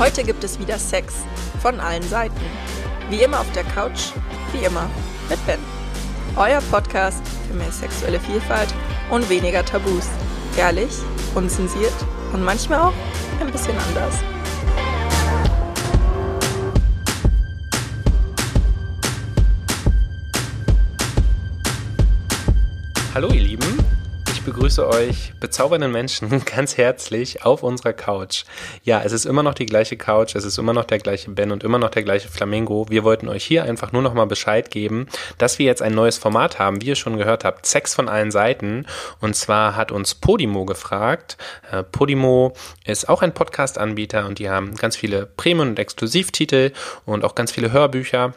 Heute gibt es wieder Sex von allen Seiten. Wie immer auf der Couch, wie immer mit Ben. Euer Podcast für mehr sexuelle Vielfalt und weniger Tabus. Ehrlich, unzensiert und manchmal auch ein bisschen anders. Hallo ihr Lieben, ich begrüße euch bezaubernden Menschen ganz herzlich auf unserer Couch. Ja, es ist immer noch die gleiche Couch, es ist immer noch der gleiche Ben und immer noch der gleiche Flamingo. Wir wollten euch hier einfach nur noch mal Bescheid geben, dass wir jetzt ein neues Format haben, wie ihr schon gehört habt, Sex von allen Seiten. Und zwar hat uns Podimo gefragt. Äh, Podimo ist auch ein Podcast-Anbieter und die haben ganz viele Premium- und Exklusivtitel und auch ganz viele Hörbücher.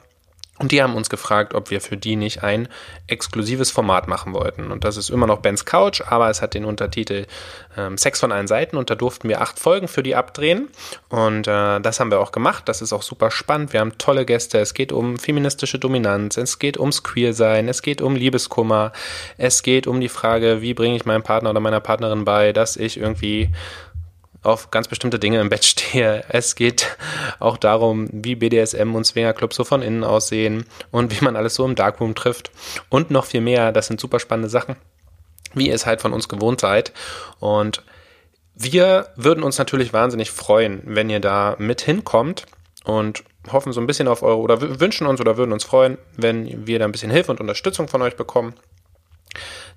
Und die haben uns gefragt, ob wir für die nicht ein exklusives Format machen wollten. Und das ist immer noch Bens Couch, aber es hat den Untertitel ähm, Sex von allen Seiten und da durften wir acht Folgen für die abdrehen. Und äh, das haben wir auch gemacht. Das ist auch super spannend. Wir haben tolle Gäste. Es geht um feministische Dominanz, es geht ums Queersein, es geht um Liebeskummer, es geht um die Frage, wie bringe ich meinem Partner oder meiner Partnerin bei, dass ich irgendwie auf ganz bestimmte Dinge im Bett stehe. Es geht auch darum, wie BDSM und Swingerclubs so von innen aussehen und wie man alles so im Darkroom trifft und noch viel mehr. Das sind super spannende Sachen, wie ihr es halt von uns gewohnt seid. Und wir würden uns natürlich wahnsinnig freuen, wenn ihr da mit hinkommt und hoffen so ein bisschen auf eure oder wünschen uns oder würden uns freuen, wenn wir da ein bisschen Hilfe und Unterstützung von euch bekommen.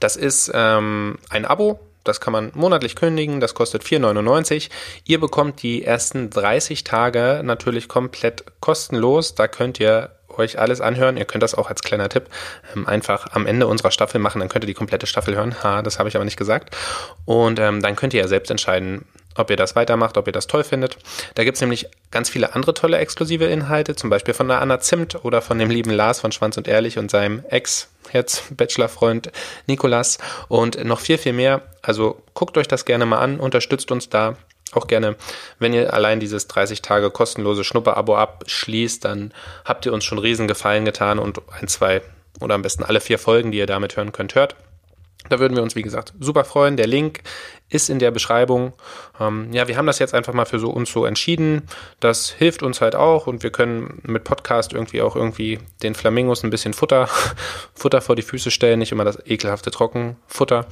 Das ist ähm, ein Abo, das kann man monatlich kündigen, das kostet 4,99. Ihr bekommt die ersten 30 Tage natürlich komplett kostenlos. Da könnt ihr euch alles anhören. Ihr könnt das auch als kleiner Tipp ähm, einfach am Ende unserer Staffel machen. Dann könnt ihr die komplette Staffel hören. Ha, das habe ich aber nicht gesagt. Und ähm, dann könnt ihr ja selbst entscheiden, ob ihr das weitermacht, ob ihr das toll findet. Da gibt's nämlich ganz viele andere tolle exklusive Inhalte, zum Beispiel von der Anna Zimt oder von dem lieben Lars von Schwanz und Ehrlich und seinem Ex, jetzt Bachelorfreund Nikolas und noch viel, viel mehr. Also guckt euch das gerne mal an, unterstützt uns da. Auch gerne, wenn ihr allein dieses 30 Tage kostenlose Schnupper-Abo abschließt, dann habt ihr uns schon riesen Gefallen getan und ein, zwei oder am besten alle vier Folgen, die ihr damit hören könnt, hört. Da würden wir uns, wie gesagt, super freuen. Der Link ist in der Beschreibung. Ähm, ja, wir haben das jetzt einfach mal für so uns so entschieden. Das hilft uns halt auch und wir können mit Podcast irgendwie auch irgendwie den Flamingos ein bisschen Futter, Futter vor die Füße stellen, nicht immer das ekelhafte Trockenfutter.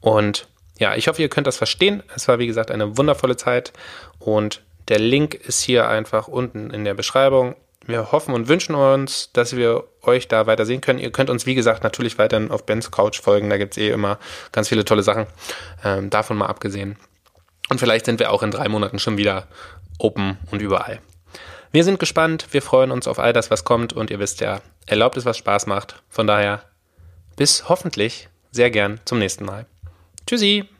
Und ja, ich hoffe, ihr könnt das verstehen. Es war, wie gesagt, eine wundervolle Zeit und der Link ist hier einfach unten in der Beschreibung wir hoffen und wünschen uns, dass wir euch da weiter sehen können. Ihr könnt uns, wie gesagt, natürlich weiterhin auf Bens Couch folgen. Da gibt's eh immer ganz viele tolle Sachen. Ähm, davon mal abgesehen. Und vielleicht sind wir auch in drei Monaten schon wieder open und überall. Wir sind gespannt. Wir freuen uns auf all das, was kommt. Und ihr wisst ja, erlaubt es, was Spaß macht. Von daher bis hoffentlich sehr gern zum nächsten Mal. Tschüssi!